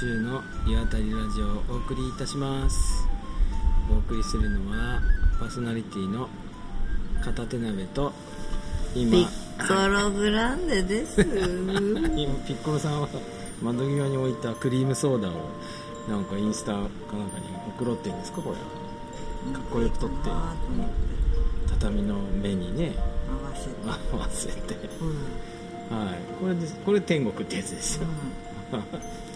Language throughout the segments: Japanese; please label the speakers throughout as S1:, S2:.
S1: 週の岩谷ラジオをお送りいたしますお送りするのはパーソナリティの片手鍋と今
S2: ピッコログランデです。
S1: 今ピッコロさんは窓際に置いたクリームソーダをなんかインスタかなんかに送ろうって言うんですかこれは。かっこよく撮って。畳の目にね。
S2: 合わせて。
S1: 合わせて。
S2: うん。
S1: はい。これですこれ天国ってやつですよ、
S2: うん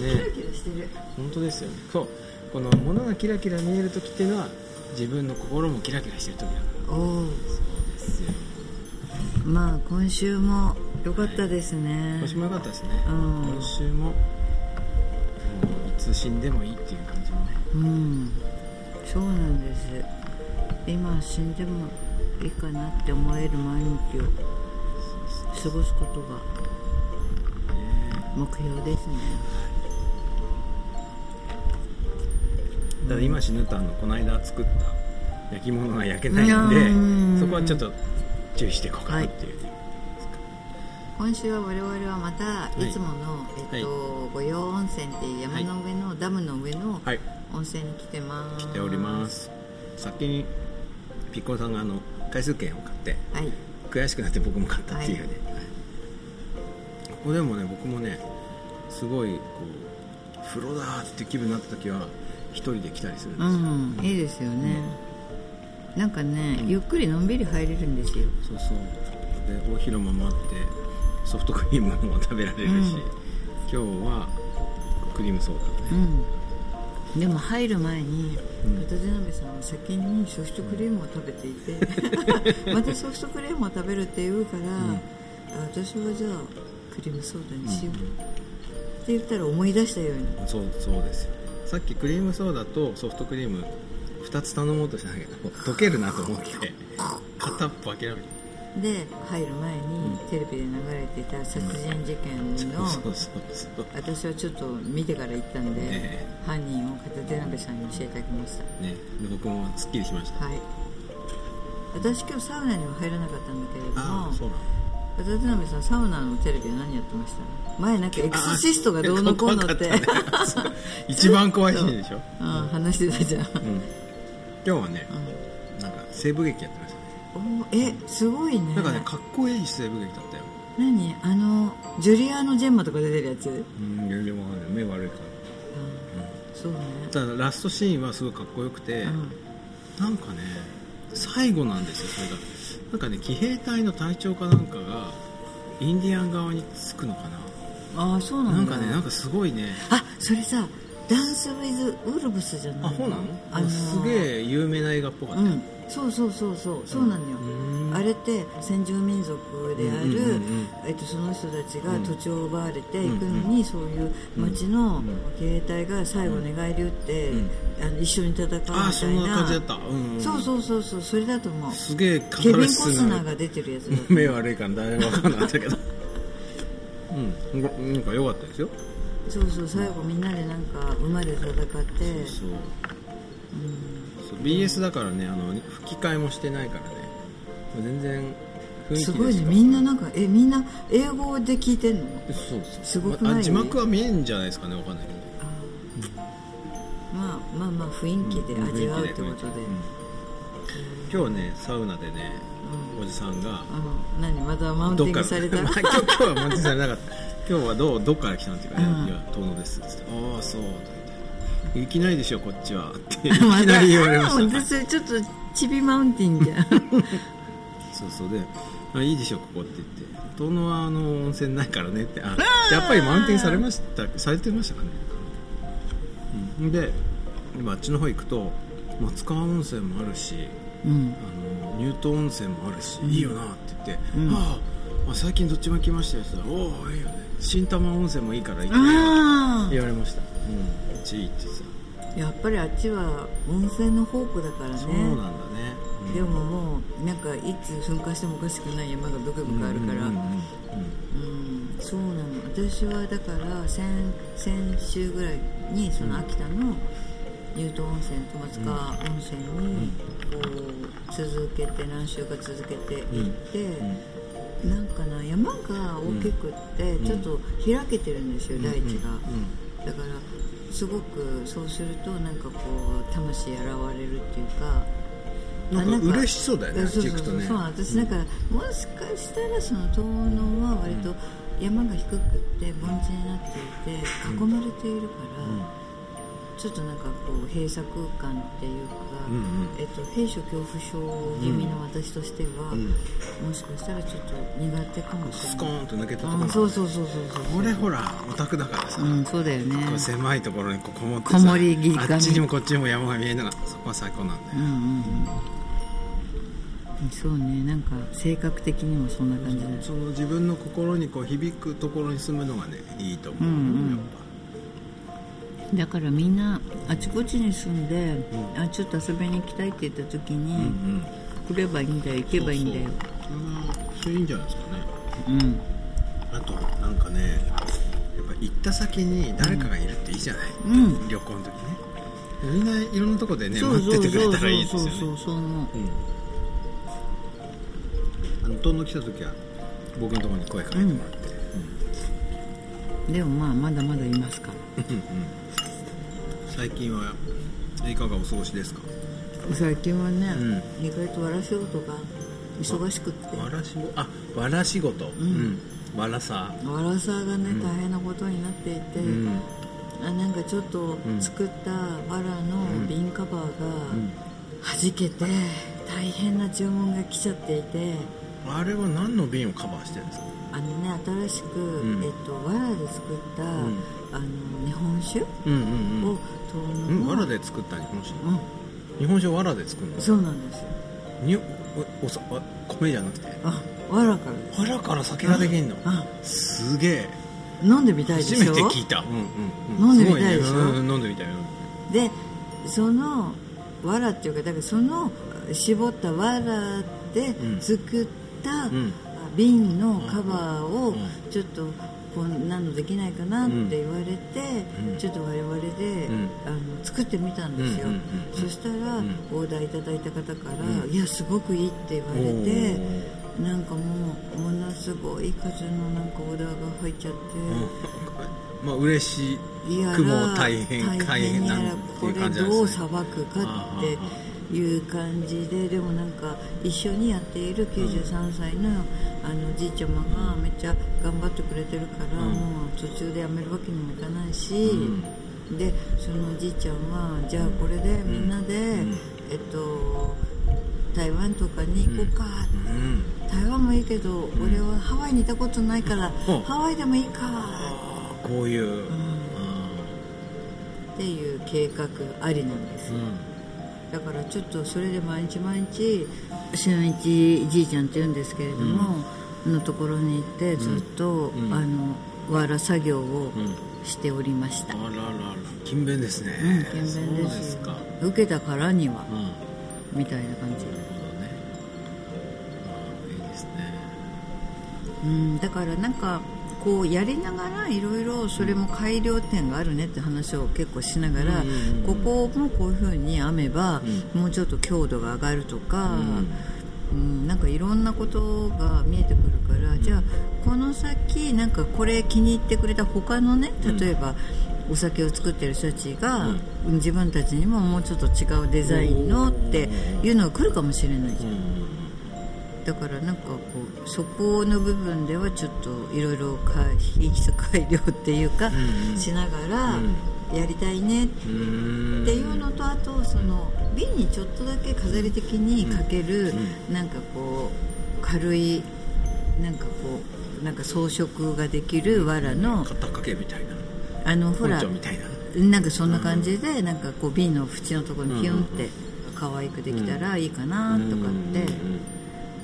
S1: ね
S2: キラキラしてる。
S1: 本当ですよね。そう。この物がキラキラ見える時っていうのは自分の心もキラキラしてる時だから。
S2: おお
S1: そうですよ
S2: まあ今週も良かったですね。
S1: 今週も良かったですね、
S2: うん。
S1: 今週ももういつ死んでもいいっていう感じのね。
S2: うん。そうなんです。今死んでもいいかなって思える毎日を過ごすことが目標ですね。
S1: ただ今死ぬとあのこの間作った焼き物が焼けないん
S2: う
S1: で
S2: ん。
S1: そこはちょっと注意していこうかなっていう、
S2: 今週は我々はまたいつもの、えっと御用温泉っていう山の上の、ダムの上の
S1: はい。
S2: 温泉に来てます。
S1: 来ております。先にピッコロさんがあの回数券を買って
S2: はい。
S1: 悔しくなって僕も買ったっていうね、
S2: はい
S1: ここでもね僕もねすごいこう風呂だーって気分になった時は一人で来たりするんです
S2: う
S1: よ、
S2: んいいですよね、なんかね、ゆっくりのんびり入れるんですよ。
S1: そうそう。で大広間もあってソフトクリームも食べられるし、
S2: うん。
S1: 今日はクリームソーダね、
S2: うん。でも入る前に
S1: うん。
S2: 片手鍋さんは先にソフトクリームを食べていて またソフトクリームを食べるって言うから、あ私はじゃあクリームソーダにしよう、って言ったら思い出したように。
S1: そうそうですよ。さっきクリームソーダとソフトクリーム2つ頼もうとしたんだけど溶けるなと思って片っぽ諦めて。
S2: で入る前にテレビで流れていた殺人事件の、私はちょっと見てから行ったんで、
S1: ね
S2: 犯人を片手鍋さんに教えてあげました。
S1: ねで僕もすっきりしました。
S2: はい。私今日サウナには入らなかったんだけれども
S1: ああそうなの
S2: 片手鍋さんサウナのテレビは何やってました？前なんかエクソシストがどうのこうのって、
S1: 一番怖いシーンでしょ、
S2: う。ん、話してたじゃん、
S1: うん、今日はねなんか西部劇やってました。ね
S2: おーえすごいね。
S1: なんかねかっこいい西部劇だったよ。
S2: 何？あのジュリアーノ・ジェンマとか出てるやつ、うん、
S1: うん全然わかんない目悪いから。
S2: そうね。
S1: ただラストシーンはすごいかっこよくて、
S2: うん。
S1: なんかね最後なんですよそれがなんかね騎兵隊の隊長かなんかがインディアン側につくのかな
S2: ああそう
S1: な
S2: なんだ
S1: なんかねなんかすごいね
S2: あそれさダンス・ウィズ・ウルブスじゃない
S1: あそうなの？
S2: あのー
S1: すげえ有名な映画っぽかったよ、
S2: うん。そうそうそうそうそうなのよ、
S1: うん。
S2: あれって先住民族である、えっと、その人たちが土地を奪われていくのに、そういう町の騎兵隊が最後寝返り打って、
S1: うん。
S2: あの一緒に戦うみたいな。
S1: あそんな感じだった、うんうん、
S2: そうそうそうそうそれだと思う
S1: すげえカ
S2: ケビン・コ
S1: ス
S2: スナ
S1: な
S2: ーが出てるやつ
S1: 目悪いから誰も分かんなかった。けどうんなんか良かったですよ
S2: そうそう最後みんなでなんか馬で戦って。
S1: そうそう。BS だからねあの吹き替えもしてないからね。全然雰囲気
S2: すごいねみんななんかえみんな英語で聞いてんの？
S1: そう。そう
S2: すごくない？
S1: あ字幕は見えんじゃないですかねわかんないけど。
S2: まあまあまあ雰囲気で味わうってことで、
S1: うん。今日はねサウナでね、おじさんが
S2: 何？またマウンティングされた？
S1: 今日はマウンティングされなかった今日はどうどっから来たのっていうか、
S2: うん
S1: いや遠野ですっつってああそう。とか言っていきなりでしょこっちは。って いきなり言われました。
S2: 私ちょっとチビマウンティンじゃん
S1: そうそう。であいいでしょここって言って。遠野はあの温泉ないからねって。あやっぱりマウンティングされましたされてましたかね、うん、で今あっちの方行くと松川温泉もあるし
S2: うん。
S1: あの乳頭温泉もあるし、いいよなって言って、
S2: うん。
S1: はあ、あ最近どっちも来ましたよって言ったらおおいいよね新玉温泉もいいから行って
S2: あ
S1: 言われました。うん。めっちゃいいって言って
S2: あやっぱりあっちは温泉の宝庫だからね。
S1: たそうなんだね、うん。
S2: でももうなんかいつ噴火してもおかしくない山がブクブクあるから。うん
S1: うんうんうん。
S2: そうなの。私はだから先先週ぐらいにその秋田の乳頭温泉と松川温泉にこう続けて何週か続けて行って、なんかな山が大きくってちょっと開けてるんですよ、大地が、だからすごくそうするとなんかこう魂洗われるっていうか
S1: なんか嬉しそうだよね
S2: そうそうそう私だから、もしかしたらその遠野は割と山が低くって盆地になっていて囲まれているから、ちょっとなんかこう閉鎖空間っていうか、
S1: うんうん。
S2: えっと、閉所恐怖症気味の私としては、
S1: うん。
S2: もしかしたらちょっと苦手かもしれない。
S1: スコーンと抜けたところ
S2: うんそうそうそうそうそう。
S1: これほらオタクだからさ、
S2: うんそうだよね。
S1: 狭いところにこもってさ
S2: こもり
S1: あっちにもこっちにも山が見えながらそこは最高なんだよ、
S2: うんうんうん。そうねなんか性格的にもそんな感じだ
S1: その自分の心にこう響くところに住むのがねいいと思う、
S2: うんうん。
S1: やっ
S2: だからみんなあちこちに住んで、あちょっと遊びに行きたいって言った時に、
S1: ぱうんうん。
S2: 来ればいいんだよ行けばいいんだよ。
S1: そうそうそれいいんじゃないですかね。
S2: うん。
S1: あとなんかねやっぱ行った先に誰かがいるっていいじゃない、
S2: うん。
S1: 旅行の時ね。みんないろんなとこでね
S2: そう
S1: 待っててくれたらいいですよね。
S2: そうそうそう。そう思う
S1: うんあの来た時は僕のところに声かけてもらって、
S2: でもまあまだまだいますから
S1: 最近はいかがお過ごしですか？
S2: 最近はね、意外とわら仕事が忙しくって。
S1: わらしごあわら仕事。うん、わらさ。
S2: わらさがね、大変なことになっていて、
S1: うん。
S2: あなんかちょっと作ったわらの瓶カバーが弾けて大変な注文が来ちゃっていて。
S1: あれは何の瓶をカバーしてるんですか？
S2: あのね新しく、
S1: ん。
S2: えっと、わらで作った、あの日本酒
S1: うんうんうん。
S2: を
S1: うんわらで作った日本酒。
S2: うん。
S1: 日本酒をわらで作るの？
S2: そうなんです。よ
S1: におおさあ米じゃなくて？
S2: あわらからです。
S1: わらから酒ができんの？
S2: あ。
S1: すげえ。
S2: 飲んでみたいでしょ？
S1: 初めて聞いた。うんうんうん。
S2: 飲んでみたいでしょ？
S1: ね。うん飲んでみたい。よ
S2: でそのわらっていうかだからその絞ったわらで
S1: ん。
S2: 作った
S1: ん。
S2: 瓶のカバーを
S1: うん。
S2: ちょっとこんなのできないかなって言われて、
S1: うん。
S2: ちょっと我々で、
S1: ん。
S2: あの作ってみたんですよ、
S1: うんうんうん
S2: そしたら、
S1: ん。
S2: オーダーいただいた方から、
S1: うん。
S2: いやすごくいいって言われてなんかもうものすごい数のなんかオーダーが入っちゃって。
S1: まあ嬉し
S2: い
S1: くも大変大変なんていう
S2: これ
S1: 感じなんですね。
S2: どうさばくかっていう感じででもなんか一緒にやっている93歳のあのじいちゃまがめっちゃ頑張ってくれてるから、
S1: うん。
S2: もう途中でやめるわけにもいかないし、
S1: ん。
S2: でそのおじいちゃんはじゃあこれでみんなで、
S1: ん。
S2: えっと台湾とかに行こうか。って
S1: うん。
S2: 台湾もいいけど、俺はハワイにいたことないから、
S1: うん。
S2: ハワイでもいいか。
S1: こういう。
S2: っていう計画ありなんです、
S1: うん
S2: だからちょっとそれで毎日毎日俊一じいちゃんって言うんですけれども、のところに行ってずっと、
S1: うん。
S2: あのわら作業を
S1: うん。
S2: しておりました、
S1: あららら。勤勉ですね。
S2: うん勤勉
S1: そう
S2: で
S1: です
S2: 受けたからには
S1: うん。
S2: みたいな感じ
S1: なるほどね。あーいいですね。
S2: うん、だからなんかこうやりながらいろいろそれも改良点があるねって話を結構しながら、ここもこういう風に編めば、もうちょっと強度が上がるとか、うん。なんかいろんなことが見えてくるから、じゃあこの先なんかこれ気に入ってくれた他のね例えば、お酒を作ってる人たちが、自分たちにももうちょっと違うデザインのっていうのが来るかもしれないじゃんだからなんかこうそこの部分ではちょっといろいろ品質改良っていうか、
S1: んうん。
S2: しながらやりたいねっ
S1: うん。
S2: ていうのとあとその瓶にちょっとだけ飾り的にかける、なんかこう軽いなんかこうなんか装飾ができる藁の
S1: 肩掛けみたいな。
S2: あのほら
S1: 包丁みたいな。
S2: なんかそんな感じでなんかこう瓶の縁のところにピュンって可愛くできたらいいかなとかって。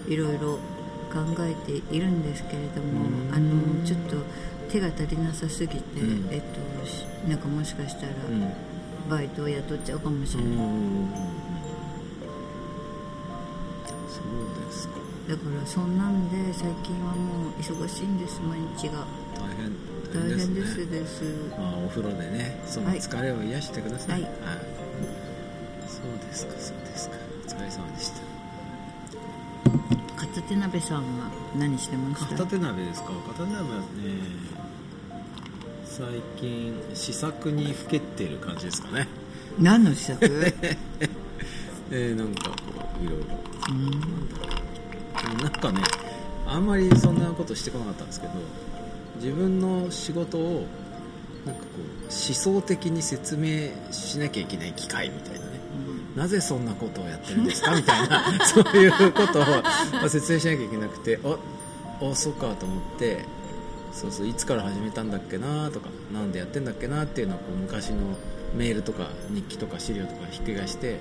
S2: いろいろ考えているんですけれども、あのちょっと手が足りなさすぎて、
S1: うん。
S2: えっと、しなんかもしかしたら
S1: うん。
S2: バイトを雇っちゃうかもしれない、
S1: そうですか。
S2: だからそんなんで最近はもう忙しいんです毎日が。
S1: 大変
S2: 大変で
S1: ね。
S2: すです。
S1: まあ、お風呂でねその
S2: はい
S1: 疲れを癒してください、
S2: はい。
S1: そう
S2: 手鍋さんは何してました？
S1: 片手鍋ですか？片手鍋はね最近試作にふけってる感じですかね。
S2: 何の試作？
S1: えー、なんかこういろいろ。なん。なんかねあんまりそんなことしてこなかったんですけど自分の仕事をなんかこう思想的に説明しなきゃいけない機会みたいなねなぜそんなことをやってるんですか？みたいな そういうことを説明しなきゃいけなくてああそうかと思ってそうそういつから始めたんだっけなとかなんでやってんだっけなっていうのをこう昔のメールとか日記とか資料とかひっくり返して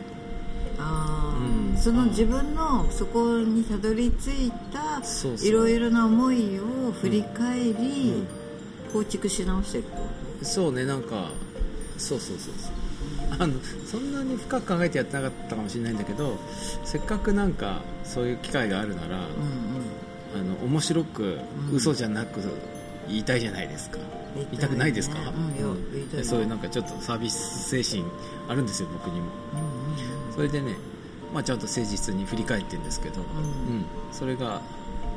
S2: ああ、
S1: うん。
S2: その自分のそこにたどり着いたいろいろな思いを振り返り、
S1: うん。
S2: 構築し直していく
S1: そうねなんかそうそうそうそうあのそんなに深く考えてやってなかったかもしれないんだけどせっかくなんかそういう機会があるなら、
S2: うん
S1: あの面白く
S2: うん。
S1: 嘘じゃなく言いたいじゃないですか、
S2: 言いたいね。
S1: 言いたくないですか、
S2: う
S1: そういうなんかちょっとサービス精神あるんですよ僕にも。
S2: うんうん
S1: それでね、まあ、ちゃんと誠実に振り返ってるんですけど、
S2: うん。
S1: うん。それが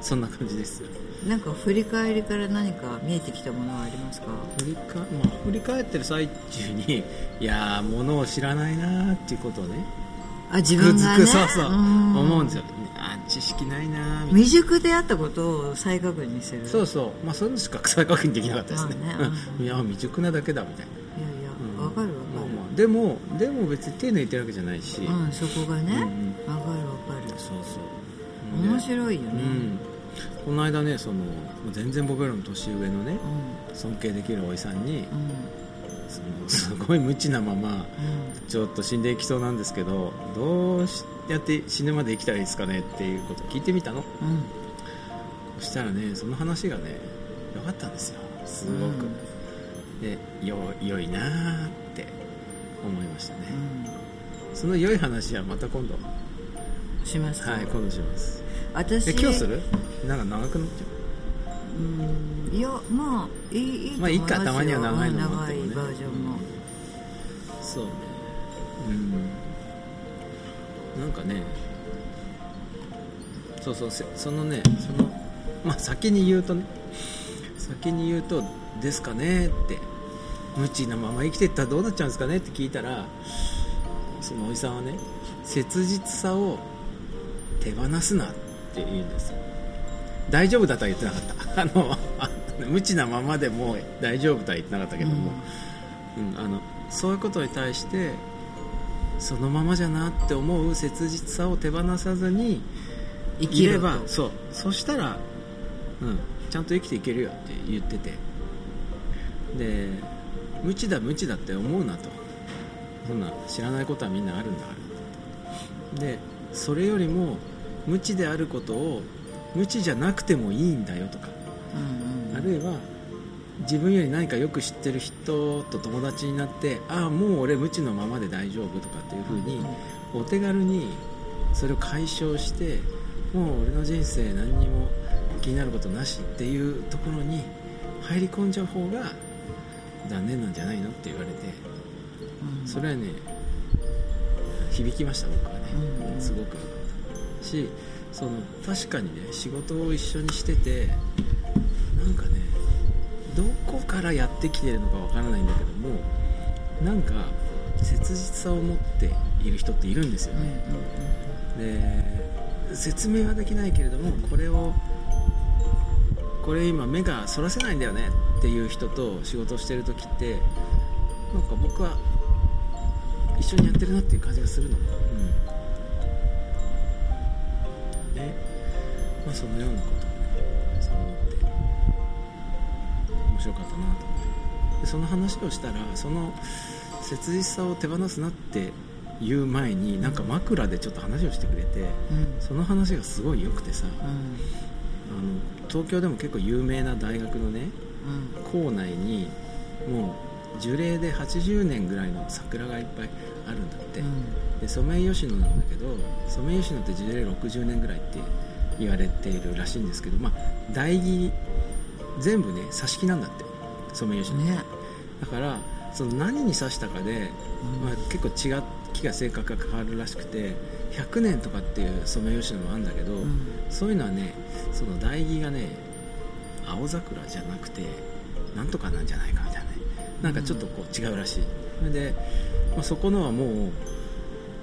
S1: そんな感じです。
S2: なんか振り返りから何か見えてきたものはありますか？
S1: 振りか、まあ、振り返ってる最中にいやーものを知らないなーっていうことをね
S2: あ自分がね？
S1: そうそう。
S2: うん。
S1: 思うんですよ。あ知識ないな
S2: 未熟であったことを再確認する。
S1: そうそう。まあそういうのしか再確認できなかったですね,
S2: まあねうん。
S1: いや未熟なだけだみたいな。い
S2: やいや
S1: うん
S2: わかる。わか
S1: まあまあでもでも別に手抜いてるわけじゃないし、
S2: るうんそこがね
S1: うんうん。
S2: わかるわかる。
S1: そうそう。
S2: 面白いよね。
S1: うんこの間ねその全然僕よりも年上のね
S2: う
S1: 尊敬できるおじさんにそのすごい無知なまま
S2: うん。
S1: ちょっと死んでいきそうなんですけどどうやって死ぬまで生きたらいいですかねっていうことを聞いてみたの。
S2: うん。
S1: そしたらねその話がね良かったんですよ。すごく、でよ良いなーって思いましたね、
S2: う
S1: その良い話はまた今度
S2: んします。か
S1: はい今度します。
S2: 私
S1: え今日する？なんか長くなっちゃ
S2: う？んいやまあいいいいと
S1: まあいいかたまには長いのもあ
S2: 長いバージョンも
S1: うそうね。うん。なんかねそうそうせそのねそのまあ先に言うとね先に言うと「ですかね?」って無知なまま生きていったらどうなっちゃうんですかねって聞いたらそのおじさんはね切実さを手放すなって言うんですよ。大丈夫だとは言ってなかった。あのあ 無知なままでも大丈夫とは言ってなかったけども、うん、あのそういうことに対してそのままじゃなって思う切実さを手放さずに
S2: 生き
S1: ればそう。そしたら、うん、ちゃんと生きていけるよって言ってて。で無知だ無知だって思うなと。そんな知らないことはみんなあるんだから。でそれよりも無知であることを無知じゃなくてもいいんだよとか。
S2: うんうん
S1: あるいは自分より何かよく知ってる人と友達になってああもう俺無知のままで大丈夫とかっていうふうにお手軽にそれを解消してもう俺の人生何にも気になることなしっていうところに入り込んじゃう方が残念なんじゃないのって言われて
S2: うん。
S1: それはね響きました僕はね、
S2: うん。
S1: すごくしその確かにね仕事を一緒にしててなんかねどこからやってきてるのかわからないんだけどもなんか切実さを持っている人っているんですよ
S2: うん
S1: ね、で説明はできないけれどもこれをこれ今目がそらせないんだよねっていう人と仕事をしてる時ってなんか僕は一緒にやってるなっていう感じがするの、うん、そのようなことをねそう。思って面白かったなと思って。でその話をしたらその切実さを手放すなって言う前になんか枕でちょっと話をしてくれて
S2: うん。
S1: その話がすごい良くてさあ
S2: うん。
S1: の東京でも結構有名な大学のね
S2: うん。
S1: 校内にもう樹齢で80年ぐらいの桜がいっぱいあるんだって、でソメイヨシノなんだけどソメイヨシノって樹齢60年ぐらいって言われているらしいんですけどまあ台木全部ね挿し木なんだってソメイヨシノ。
S2: ね。
S1: だからその何に刺したかで、まあ、結構違う木が性格が変わるらしくて100年とかっていうソメイヨシノもあるんだけど、
S2: うん。
S1: そういうのはねその台木がね青桜じゃなくてなんとかなんじゃないかみたいなね。なんかちょっとこう違うらしい。それで、まあ、そこのはもう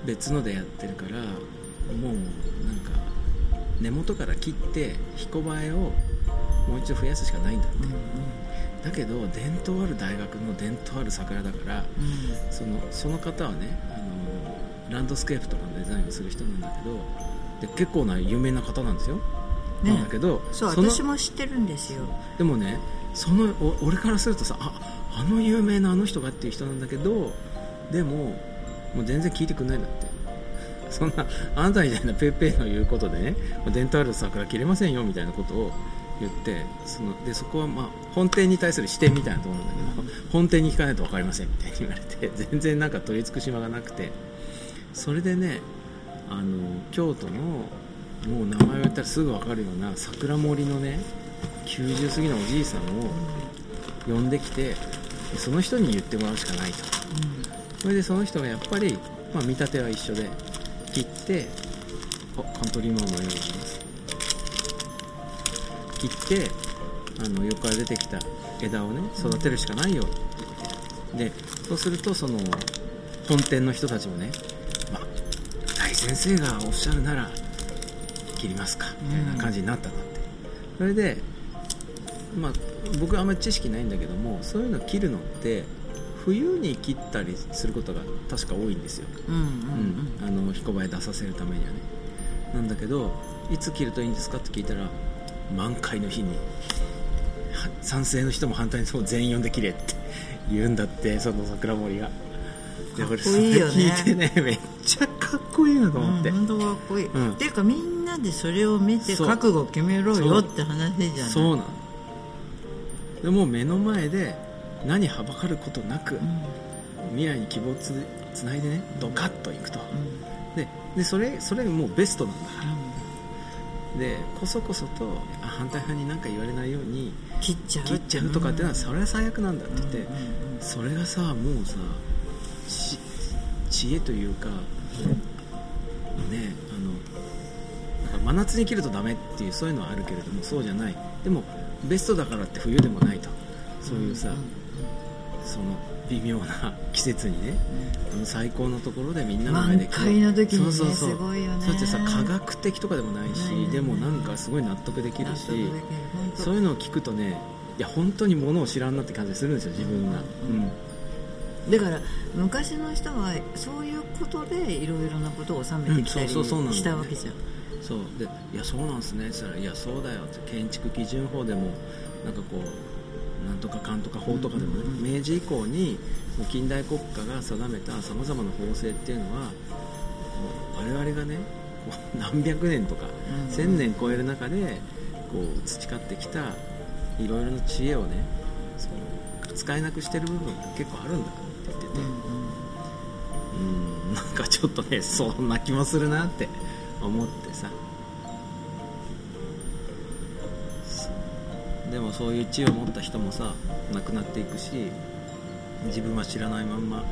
S1: 別のでやってるからもうなんか根元から切って彦映えをもう一度増やすしかないんだって、だけど伝統ある大学の伝統ある桜だから、そのその方はねあのランドスケープとかのデザインをする人なんだけどで結構な有名な方なんですよ、
S2: ね。
S1: なんだけど
S2: そう私も知ってるんですよ。
S1: でもねそのお俺からするとさああの有名なあの人がっていう人なんだけどでももう全然聞いてくんないんだってそんなあなたみたいなペーペーの言うことでね伝統ある桜切れませんよみたいなことを言ってそのでそこはまあ本店に対する視点みたいなところなんだけど本店に聞かないと分かりませんみたいに言われて全然なんか取り付く島がなくてそれでねあの京都のもう名前を言ったらすぐ分かるような桜森のね90過ぎのおじいさんを呼んできてでその人に言ってもらうしかないと。それでその人がやっぱり、まあ、見立ては一緒で切ってあカントリーマンのようになります。切ってあの横から出てきた枝をね育てるしかないよ。でそうするとその本店の人たちもね、まあ、大先生がおっしゃるなら切りますかみたいな感じになったんだって、それで、まあ、僕はあんまり知識ないんだけどもそういうの切るのって冬に切ったりすることが確か多いんですよ、
S2: うんうん
S1: うん、あの彦映え出させるためにはね。なんだけどいつ切るといいんですかって聞いたら満開の日には賛成の人も反対の人も全員呼んで切れって言うんだってその桜森が。で俺それ
S2: いいよね。
S1: 聞いてねめっちゃかっこいいなと思って、
S2: うん、本当かっこいい、
S1: うん。
S2: っていうかみんなでそれを見て覚悟決めろよって話じゃない。
S1: そうなの。でもう目の前で何はばかることなく、
S2: うん。
S1: 未来に希望をつつないでねドカッといくと、
S2: うん。
S1: ででそれそれがもうベストなんだから。でこそこそとあ反対派に何か言われないように
S2: 切っちゃう。
S1: 切っちゃうとかっていうのはそれは最悪なんだって言って、それがさもうさち知恵というかねあの真夏に切るとダメっていうそういうのはあるけれどもそうじゃない。でもベストだからって冬でもないと。そういうさ、その微妙な 季節にね、あの最高のところでみんなの前で
S2: 満開の時にね
S1: そうそうそう。
S2: すごいよね。
S1: そうやってさ科学的とかでもないしでもなんかすごい納得できるしそういうのを聞くとねいや本当にものを知らんなって感じがするんですよ自分が、うん。
S2: だから昔の人はそういうことでいろいろなことを収めてきたり
S1: うんそうそうそうなんだよね。
S2: したわけじゃん、
S1: そう。でいやそうなんですねって言ったらいやそうだよって建築基準法でもなんかこうなんとかかんとか法とかでもね、明治以降にもう近代国家が定めたさまざまな法制っていうのはこう我々がねこう何百年とか
S2: うん。
S1: 千年超える中でこう培ってきたいろいろな知恵をねその使えなくしてる部分が結構あるんだって言ってて、うんなんかちょっとねそんな気もするなって思ってさでもそういう知恵を持った人もさ亡くなっていくし自分は知らないまんま、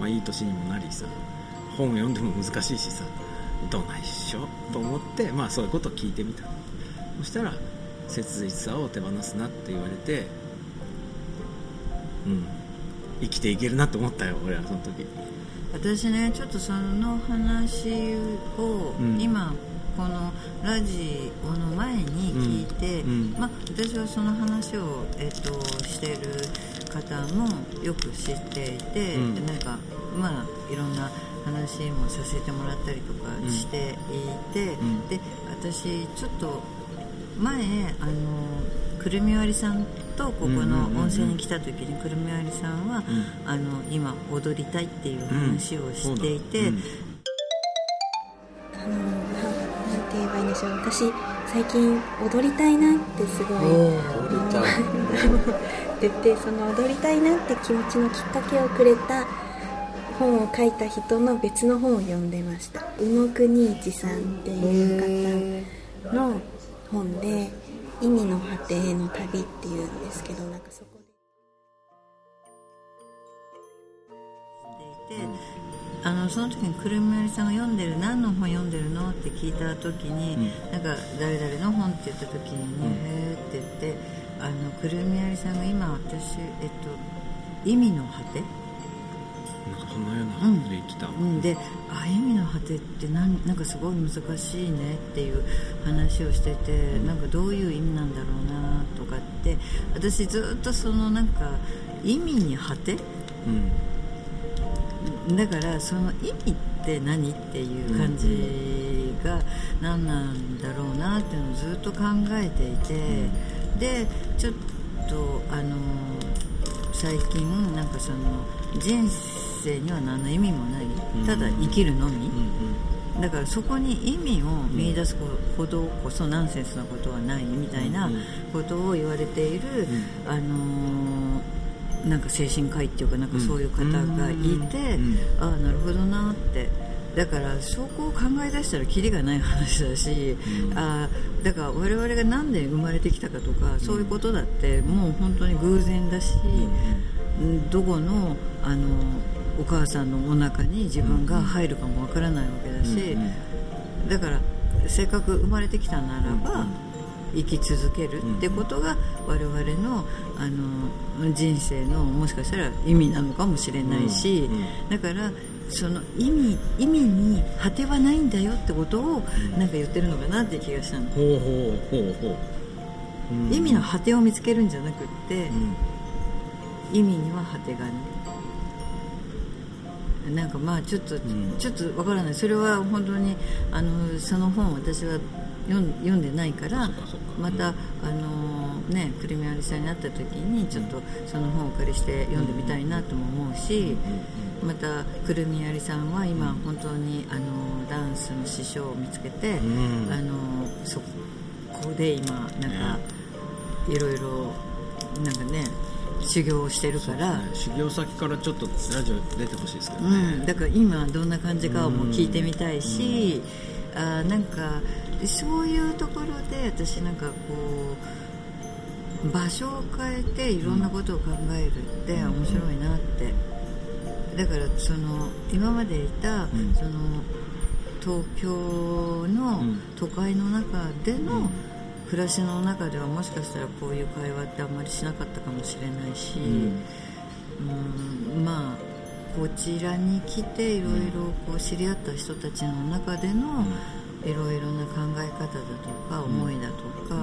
S1: まあ、いい年にもなりさ本を読んでも難しいしさどないっしょ？と思って、まあ、そういうことを聞いてみた。そしたら切実さを手放すなって言われてうん生きていけるなって思ったよ俺はその時。
S2: 私ねちょっとその話を
S1: うん。
S2: 今このラジオの前に聞いて、
S1: うんうん。
S2: まあ、私はその話を、えっとしてる方もよく知っていて、
S1: うん。
S2: でなんかまあいろんな話もさせてもらったりとかしていて、
S1: ん。
S2: で私ちょっと前あのくるみ割りさんとここの温泉に来た時にくるみ割りさんは、
S1: うん。
S2: あの今踊りたいっていう話をしていて、
S3: で私最近踊りたいなってすごい。
S1: 踊りたい
S3: 言ってその踊りたいなって気持ちのきっかけをくれた本を書いた人の別の本を読んでました。宇野国一さんっていう方の本で「意味の果てへの旅」っていうんですけどなんかそこ
S2: あのその時にくるみ割りさんが読んでる何の本読んでるのって聞いた時に、なんか誰々の本って言った時にね、
S1: うん。
S2: へーって言ってあのくるみ割りさんが今私えっと意味の果て？
S1: なんかそんなような
S2: うん
S1: こと言ってた、
S2: うん、であ意味の果てってなんなんかすごい難しいねっていう話をしてて、なんかどういう意味なんだろうなとかって私ずっとそのなんか意味に果て？
S1: うん
S2: だからその意味って何っていう感じが何なんだろうなっていうのをずっと考えていて、でちょっとあの最近なんかその人生には何の意味もないただ生きるのみ、
S1: うん
S2: だからそこに意味を見出すほどこそナンセンスなことはないみたいなことを言われている、あのーなんか精神科医っていうかなんかそういう方がいて、
S1: うん
S2: ああなるほどなって。だからそこを考え出したらキリがない話だし、あーだから我々が何で生まれてきたかとかそういうことだってもう本当に偶然だし、うんどこのあのお母さんのお腹に自分が入るかもわからないわけだし、だからせっかく生まれてきたならば、生き続けるってことが我々のあの人生のもしかしたら意味なのかもしれないし、だからその意味意味に果てはないんだよってことをなんか言ってるのかなって気がしたの、
S1: ほうほうほうほう、うん。
S2: 意味の果てを見つけるんじゃなくって、
S1: うん。
S2: 意味には果てがないなんかまあちょっと、
S1: ん。
S2: ちょっとわからない。それは本当にあのその本を私は読ん読んでないからまた、あのねくるみありさんに会った時にちょっとその本をお借りして読んでみたいなとも思うし、またくるみありさんは今本当にあのダンスの師匠を見つけて、
S1: ん。
S2: あのそこで今なんか、いろいろなんかね修行をしてるから、
S1: ね。修行先からちょっとラジオ出てほしいですけど
S2: う
S1: ね、
S2: ん、だから今どんな感じかをもう聞いてみたいし、あーなんかそういうところで私なんかこう場所を変えていろんなことを考えるって面白いなって、だからその今までいた、
S1: ん。
S2: その東京の
S1: うん。
S2: 都会の中での暮らしの中ではもしかしたらこういう会話ってあんまりしなかったかもしれないし、うん。まあこちらに来ていろいろこう知り合った人たちの中でのいろいろな考え方だとか思いだとか、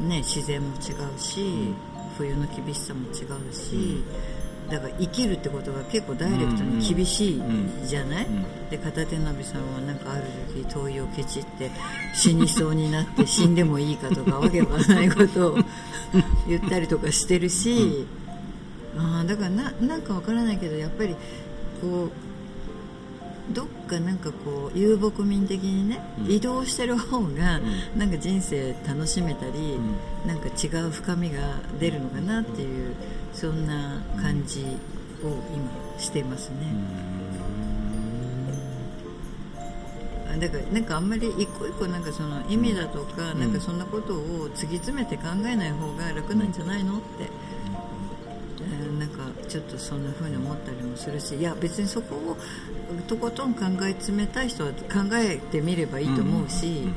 S2: ね、自然も違うし、冬の厳しさも違うし、だから生きるってことが結構ダイレクトに厳しいじゃない、で片手鍋さんはなんかある時灯油をケチって死にそうになって死んでもいいかとかわけわかんないことを言ったりとかしてるし、あーだからななんかわからないけどやっぱりこうどっかなんかこう遊牧民的にね、移動してる方がなんか人生楽しめたり、なんか違う深みが出るのかなっていうそんな感じを今してますね、だからなんかあんまり一個一個なんかその意味だとか、なんかそんなことを突き詰めて考えない方が楽なんじゃないのって、えーなんかちょっとそんな風に思ったりもするしいや別にそこをとことん考え詰めたい人は考えてみればいいと思うし、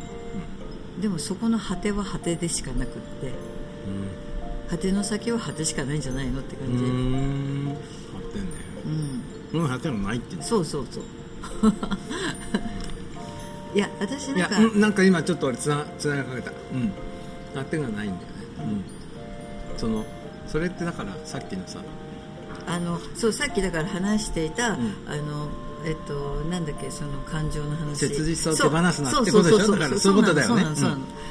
S2: でもそこの果ては果てでしかなくって果ての先は果てしかないんじゃないのって感じ、
S1: う
S2: うん。
S1: ん貼ってんだよもう貼ってもないって
S2: そうそうそう。いや私なんか
S1: うんなんか今ちょっと俺つなつながかけた。うん。貼ってがないんだよね。うん。そのそれってだからさっきのさ。
S2: あのそうさっきだから話していた、
S1: ん。
S2: あのえっとなんだっけその感情の話。
S1: 切実さを手放すなってことでしょ？だからそういうことだよね。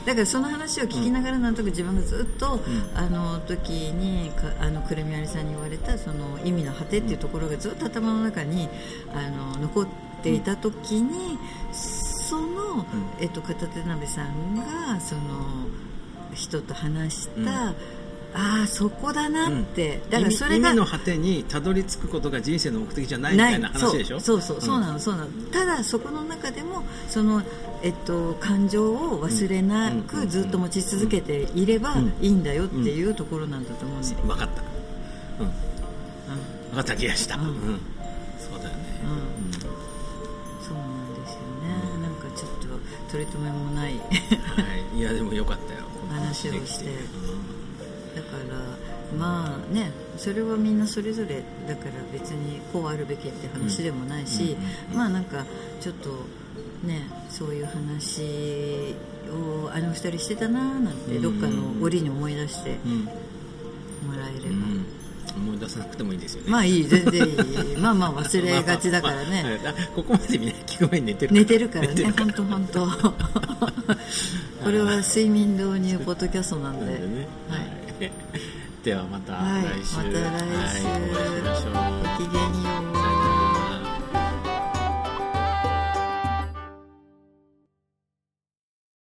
S2: だからその話を聞きながらなんとなく自分がずっと、あの時にかあのくるみありさんに言われたその意味の果てっていうところがずっと頭の中にあの残っていた時に、その、えっと、片手鍋さんがその人と話した、ああそこだなって、だからそれが
S1: 意味の果てにたどり着くことが人生の目的じゃないみたいな話でしょ？
S2: そう。そうそう。そうなのそうなの。ただそこの中でもそのえっと感情を忘れなくずっと持ち続けていればいいんだよっていうところなんだと思うね、
S1: 分かった。うん。分かった気がした。
S2: う
S1: うん。んそうだよね。
S2: うん。そうなんですよね、なんかちょっと取り留めもない。
S1: はい。いやでもよかったよ。
S2: 話をして。
S1: できて。うん
S2: だからまあねそれはみんなそれぞれだから別にこうあるべきって話でもないし、まあなんかちょっとねそういう話をあの二人してたなーなんてどっかの折に思い出して
S1: うん。
S2: もらえれば、
S1: うん。思い出さなくてもいいですよね。
S2: まあいい全然いい。まあまあ忘れがちだからね、
S1: まあまあここまでみんな聞く前に寝てる
S2: 寝てるからね。本当本当。これは睡眠導入ポッドキャストなんで。
S1: なんでね。
S2: はい
S1: はいではまた
S2: はい
S1: 来週、
S2: また来週。
S1: はいお会いしましょう。
S2: ごきげんよう